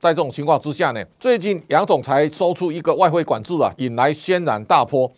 在这种情况之下呢，最近杨总裁收出一个外汇管制啊，引来轩然大波。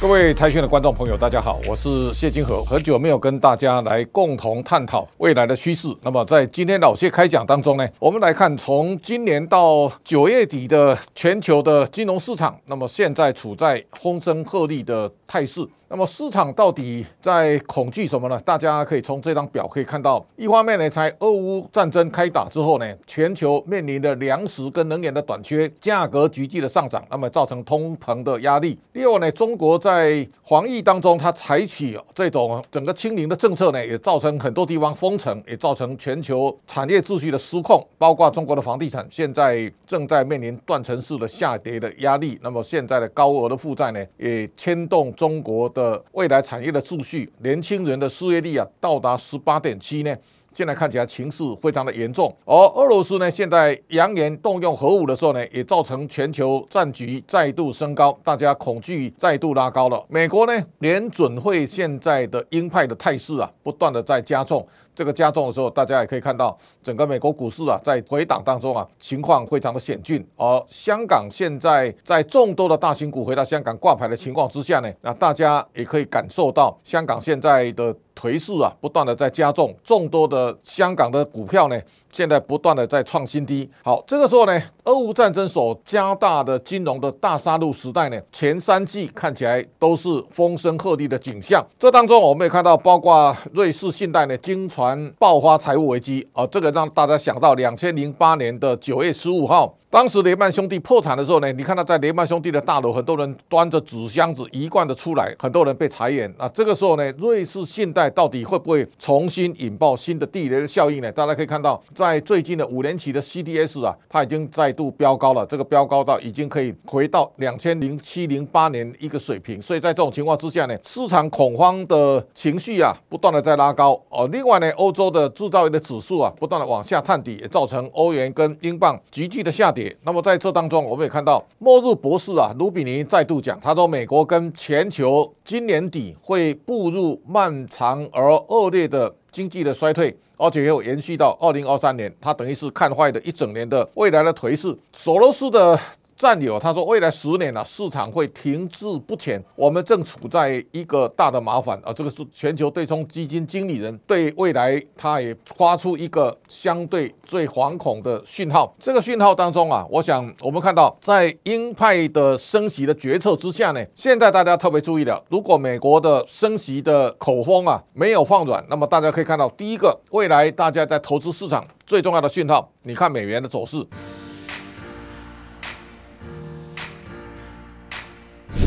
各位财讯的观众朋友，大家好，我是谢金河，很久没有跟大家来共同探讨未来的趋势。那么在今天老谢开讲当中呢，我们来看从今年到九月底的全球的金融市场，那么现在处在风声鹤唳的态势。那么市场到底在恐惧什么呢？大家可以从这张表可以看到，一方面呢，才俄乌战争开打之后呢，全球面临的粮食跟能源的短缺，价格急剧的上涨，那么造成通膨的压力。第二呢，中国在防疫当中，它采取这种整个清零的政策呢，也造成很多地方封城，也造成全球产业秩序的失控，包括中国的房地产现在正在面临断层式的下跌的压力。那么现在的高额的负债呢，也牵动中国。的未来产业的数据，年轻人的失业率啊，到达十八点七呢。现在看起来情势非常的严重。而俄罗斯呢，现在扬言动用核武的时候呢，也造成全球战局再度升高，大家恐惧再度拉高了。美国呢，联准会现在的鹰派的态势啊，不断的在加重。这个加重的时候，大家也可以看到，整个美国股市啊，在回档当中啊，情况非常的险峻。而香港现在在众多的大型股回到香港挂牌的情况之下呢，那大家也可以感受到香港现在的颓势啊，不断的在加重。众多的香港的股票呢，现在不断的在创新低。好，这个时候呢，俄乌战争所加大的金融的大杀戮时代呢，前三季看起来都是风声鹤唳的景象。这当中我们也看到，包括瑞士信贷呢，惊传爆发财务危机，啊这个让大家想到两千零八年的九月十五号。当时雷曼兄弟破产的时候呢，你看到在雷曼兄弟的大楼，很多人端着纸箱子一贯的出来，很多人被裁员。那这个时候呢，瑞士信贷到底会不会重新引爆新的地雷的效应呢？大家可以看到，在最近的五年期的 CDS 啊，它已经再度飙高了，这个飙高到已经可以回到两千零七零八年一个水平。所以在这种情况之下呢，市场恐慌的情绪啊，不断的在拉高。哦，另外呢，欧洲的制造业的指数啊，不断的往下探底，也造成欧元跟英镑急剧的下跌。那么在这当中，我们也看到末日博士啊，卢比尼再度讲，他说美国跟全球今年底会步入漫长而恶劣的经济的衰退，而且又延续到二零二三年，他等于是看坏了一整年的未来的颓势。索罗斯的。战友他说，未来十年呢、市场会停滞不前，我们正处在一个大的麻烦啊。这个是全球对冲基金经理人对未来他也发出一个相对最惶恐的讯号。这个讯号当中啊，我想我们看到在鹰派的升息的决策之下呢，现在大家特别注意了，如果美国的升息的口风啊没有放软，那么大家可以看到，第一个未来大家在投资市场最重要的讯号，你看美元的走势。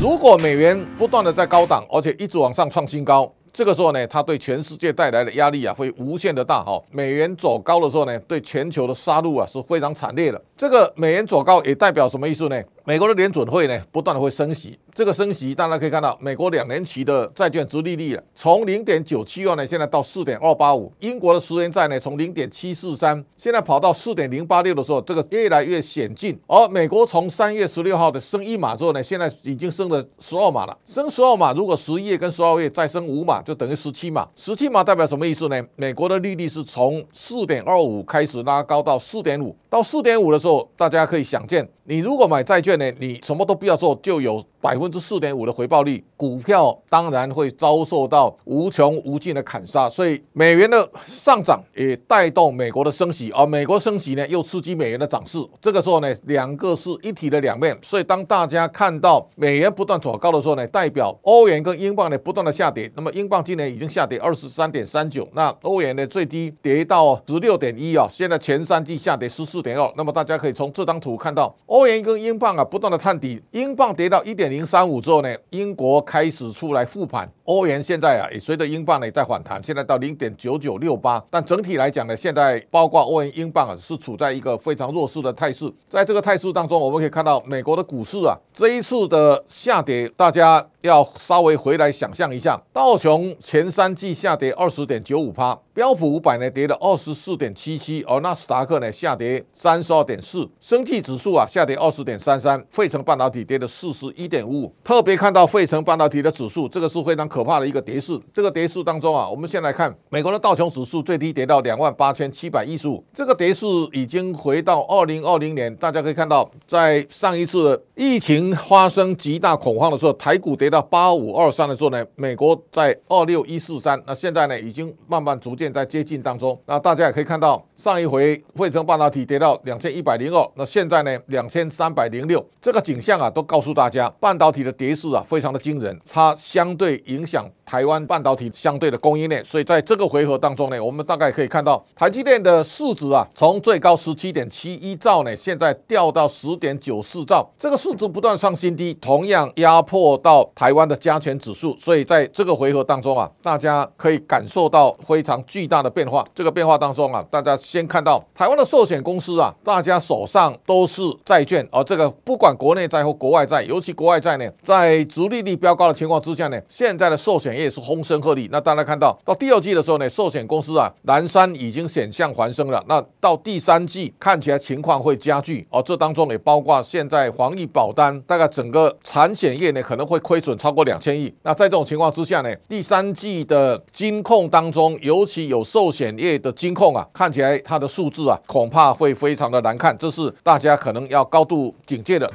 如果美元不断的在高档，而且一直往上创新高，这个时候呢，它对全世界带来的压力啊，会无限的大。哈，美元走高的时候呢，对全球的杀戮啊是非常惨烈的。这个美元走高也代表什么意思呢？美国的联准会呢，不断的会升息。这个升息，大家可以看到，美国两年期的债券殖利率，从零点九七二呢，现在到四点二八五。英国的十年债呢，从零点七四三，现在跑到四点零八六的时候，这个越来越险峻。而美国从三月十六号的升一码之后呢，现在已经升了十二码了。升十二码，如果十一月跟十二月再升五码，就等于十七码。十七码代表什么意思呢？美国的利率是从四点二五开始拉高到四点五，到四点五的时候，大家可以想见。你如果买债券呢，你什么都不要做，就有百分之四点五的回报率，股票当然会遭受到无穷无尽的砍杀。所以美元的上涨也带动美国的升息，而美国升息呢又刺激美元的涨势。这个时候呢，两个是一体的两面。所以当大家看到美元不断走高的时候呢，代表欧元跟英镑呢不断的下跌。那么英镑今年已经下跌二十三点三九，那欧元呢最低跌到十六点一啊，现在前三季下跌十四点二。那么大家可以从这张图看到欧。欧元跟英镑啊，不断的探底，英镑跌到一点零三五之后呢，英国开始出来复盘，欧元现在啊也随着英镑呢在反弹，现在到零点九九六八，但整体来讲呢，现在包括欧元、英镑啊是处在一个非常弱势的态势，在这个态势当中，我们可以看到美国的股市啊这一次的下跌，大家要稍微回来想象一下，道琼前三季下跌二十点九五趴。标普五百呢跌了二十四点七七，而纳斯达克呢下跌三十二点四，生技指数啊下跌二十点三三，费城半导体跌了四十一点五五。特别看到费城半导体的指数，这个是非常可怕的一个跌势。这个跌势当中啊，我们先来看美国的道琼指数最低跌到两万八千七百一十五，这个跌势已经回到二零二零年。大家可以看到，在上一次疫情发生极大恐慌的时候，台股跌到八五二三的时候呢，美国在二六一四三，那现在呢已经慢慢逐渐。在接近当中，那大家也可以看到，上一回汇成半导体跌到两千一百零二，那现在呢两千三百零六，这个景象啊，都告诉大家，半导体的跌势啊，非常的惊人，它相对影响台湾半导体相对的供应链，所以在这个回合当中呢，我们大概可以看到，台积电的市值啊，从最高十七点七一兆呢，现在掉到十点九四兆，这个市值不断创新低，同样压迫到台湾的加权指数，所以在这个回合当中啊，大家可以感受到非常。巨大的变化，这个变化当中啊，大家先看到台湾的寿险公司啊，大家手上都是债券，而这个不管国内债或国外债，尤其国外债呢，在逐利率飙高的情况之下呢，现在的寿险业是风声鹤唳。那大家看到到第二季的时候呢，寿险公司啊，南山已经险象环生了。那到第三季看起来情况会加剧，而这当中也包括现在防疫保单，大概整个产险业呢可能会亏损超过两千亿。那在这种情况之下呢，第三季的金控当中，尤其有寿险业的金控啊，看起来它的数字啊，恐怕会非常的难看，这是大家可能要高度警戒的。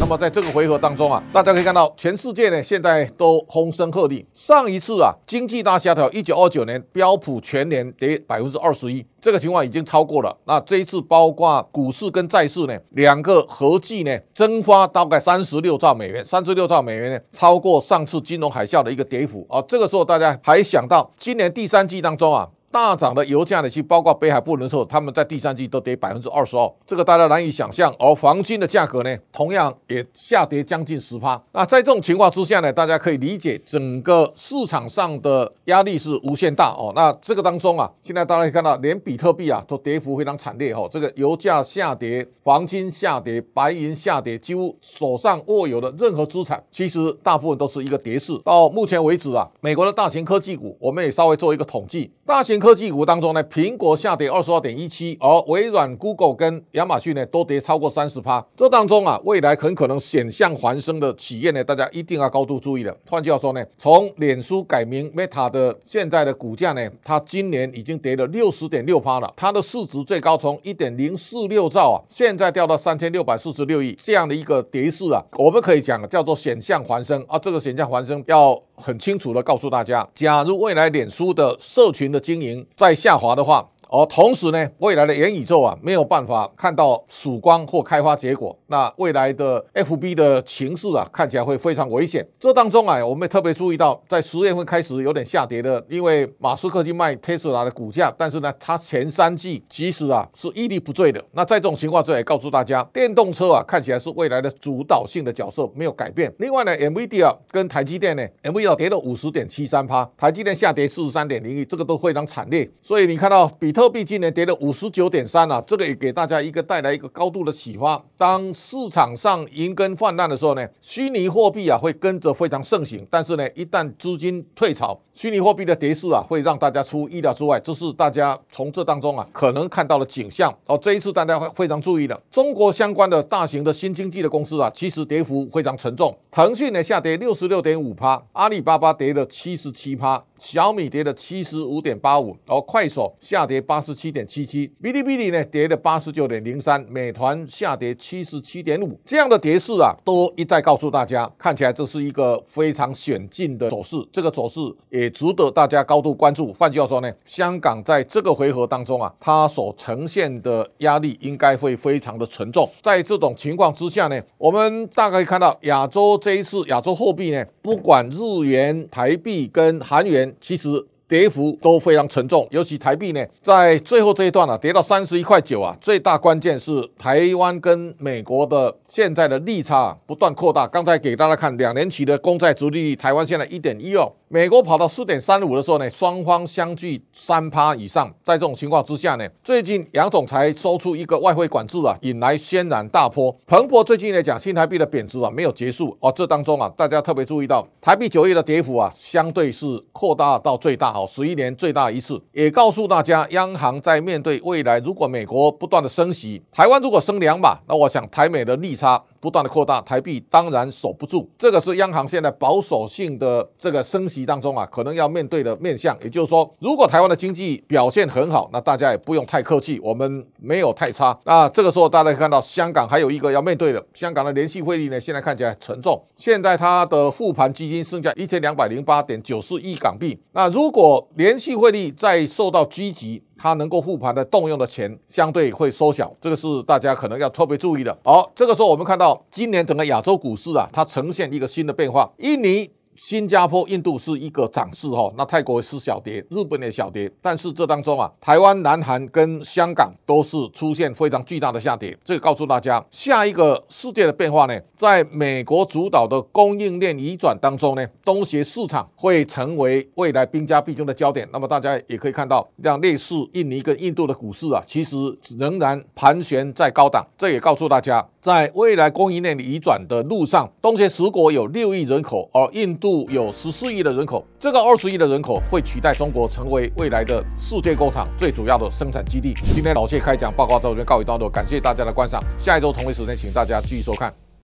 那么在这个回合当中啊，大家可以看到，全世界呢现在都风声鹤唳。上一次啊，经济大萧条，一九二九年标普全年跌百分之二十一，这个情况已经超过了。那这一次包括股市跟债市呢，两个合计呢蒸发大概三十六兆美元，三十六兆美元呢超过上次金融海啸的一个跌幅啊。这个时候大家还想到今年第三季当中啊。大涨的油价呢，其包括北海布伦特，他们在第三季都跌百分之二十二，这个大家难以想象。而黄金的价格呢，同样也下跌将近十趴。那在这种情况之下呢，大家可以理解整个市场上的压力是无限大哦。那这个当中啊，现在大家可以看到，连比特币啊都跌幅非常惨烈哦。这个油价下跌，黄金下跌，白银下跌，几乎手上握有的任何资产，其实大部分都是一个跌势。到目前为止啊，美国的大型科技股，我们也稍微做一个统计，大型科技股当中呢，苹果下跌二十二点一七，而微软、Google 跟亚马逊呢都跌超过三十趴。这当中啊，未来很可能险象环生的企业呢，大家一定要高度注意了。换句话说呢，从脸书改名 Meta 的现在的股价呢，它今年已经跌了六十点六趴了。它的市值最高从一点零四六兆啊，现在掉到三千六百四十六亿，这样的一个跌势啊，我们可以讲叫做险象环生啊。这个险象环生要很清楚的告诉大家，假如未来脸书的社群的经营在下滑的话，而同时呢，未来的元宇宙啊，没有办法看到曙光或开花结果，那未来的 FB 的情势啊，看起来会非常危险。这当中啊，我们也特别注意到，在十月份开始有点下跌的，因为马斯克去卖特斯拉的股价，但是呢，它前三季其实啊是屹立不坠的。那在这种情况之下，也告诉大家，电动车啊看起来是未来的主导性的角色，没有改变。另外呢，NVIDIA 跟台积电呢，NVIDIA 跌了五十点七三趴，台积电下跌四十三点零一，这个都非常惨烈。所以你看到比。特币今年跌了五十九点三啊，这个也给大家一个带来一个高度的启发。当市场上银根泛滥的时候呢，虚拟货币啊会跟着非常盛行。但是呢，一旦资金退潮，虚拟货币的跌势啊会让大家出意料之外。这是大家从这当中啊可能看到的景象。哦，这一次大家会非常注意的，中国相关的大型的新经济的公司啊，其实跌幅非常沉重。腾讯呢下跌六十六点五趴，阿里巴巴跌了七十七趴，小米跌了七十五点八五，然后快手下跌。八十七点七七，哔哩哔哩呢跌了八十九点零三，美团下跌七十七点五，这样的跌势啊，都一再告诉大家，看起来这是一个非常险峻的走势，这个走势也值得大家高度关注。换句话说呢，香港在这个回合当中啊，它所呈现的压力应该会非常的沉重。在这种情况之下呢，我们大概可以看到亚洲这一次亚洲货币呢，不管日元、台币跟韩元，其实。跌幅都非常沉重，尤其台币呢，在最后这一段啊，跌到三十一块九啊。最大关键是台湾跟美国的现在的利差不断扩大。刚才给大家看两年期的公债殖利率，台湾现在一点一二，美国跑到四点三五的时候呢，双方相距三趴以上。在这种情况之下呢，最近杨总裁收出一个外汇管制啊，引来轩然大波。彭博最近来讲，新台币的贬值啊没有结束哦，这当中啊，大家特别注意到台币九月的跌幅啊，相对是扩大到最大十一年最大一次。也告诉大家，央行在面对未来，如果美国不断的升息，台湾如果升两码，那我想台美的利差不断的扩大，台币当然守不住。这个是央行现在保守性的这个升息当中啊，可能要面对的面向。也就是说，如果台湾的经济表现很好，那大家也不用太客气，我们没有太差。那这个时候大家可以看到，香港还有一个要面对的，香港的联系汇率呢，现在看起来沉重。现在它的护盘基金剩下一千两百零八点九四亿港币。那如果联系汇率再受到狙击，它能够护盘的动用的钱相对会缩小，这个是大家可能要特别注意的。好，这个时候我们看到今年整个亚洲股市啊，它呈现一个新的变化，印尼。新加坡、印度是一个涨势哈，那泰国是小跌，日本也小跌，但是这当中啊，台湾、南韩跟香港都是出现非常巨大的下跌。这个告诉大家，下一个世界的变化呢，在美国主导的供应链移转当中呢，东协市场会成为未来兵家必争的焦点。那么大家也可以看到，像类似印尼跟印度的股市啊，其实仍然盘旋在高档。这也告诉大家，在未来供应链移转的路上，东协十国有六亿人口，而印度度。有十四亿的人口，这个二十亿的人口会取代中国成为未来的世界工厂最主要的生产基地。今天老谢开讲报告到这边告一段落，感谢大家的观赏。下一周同一时间，请大家继续收看。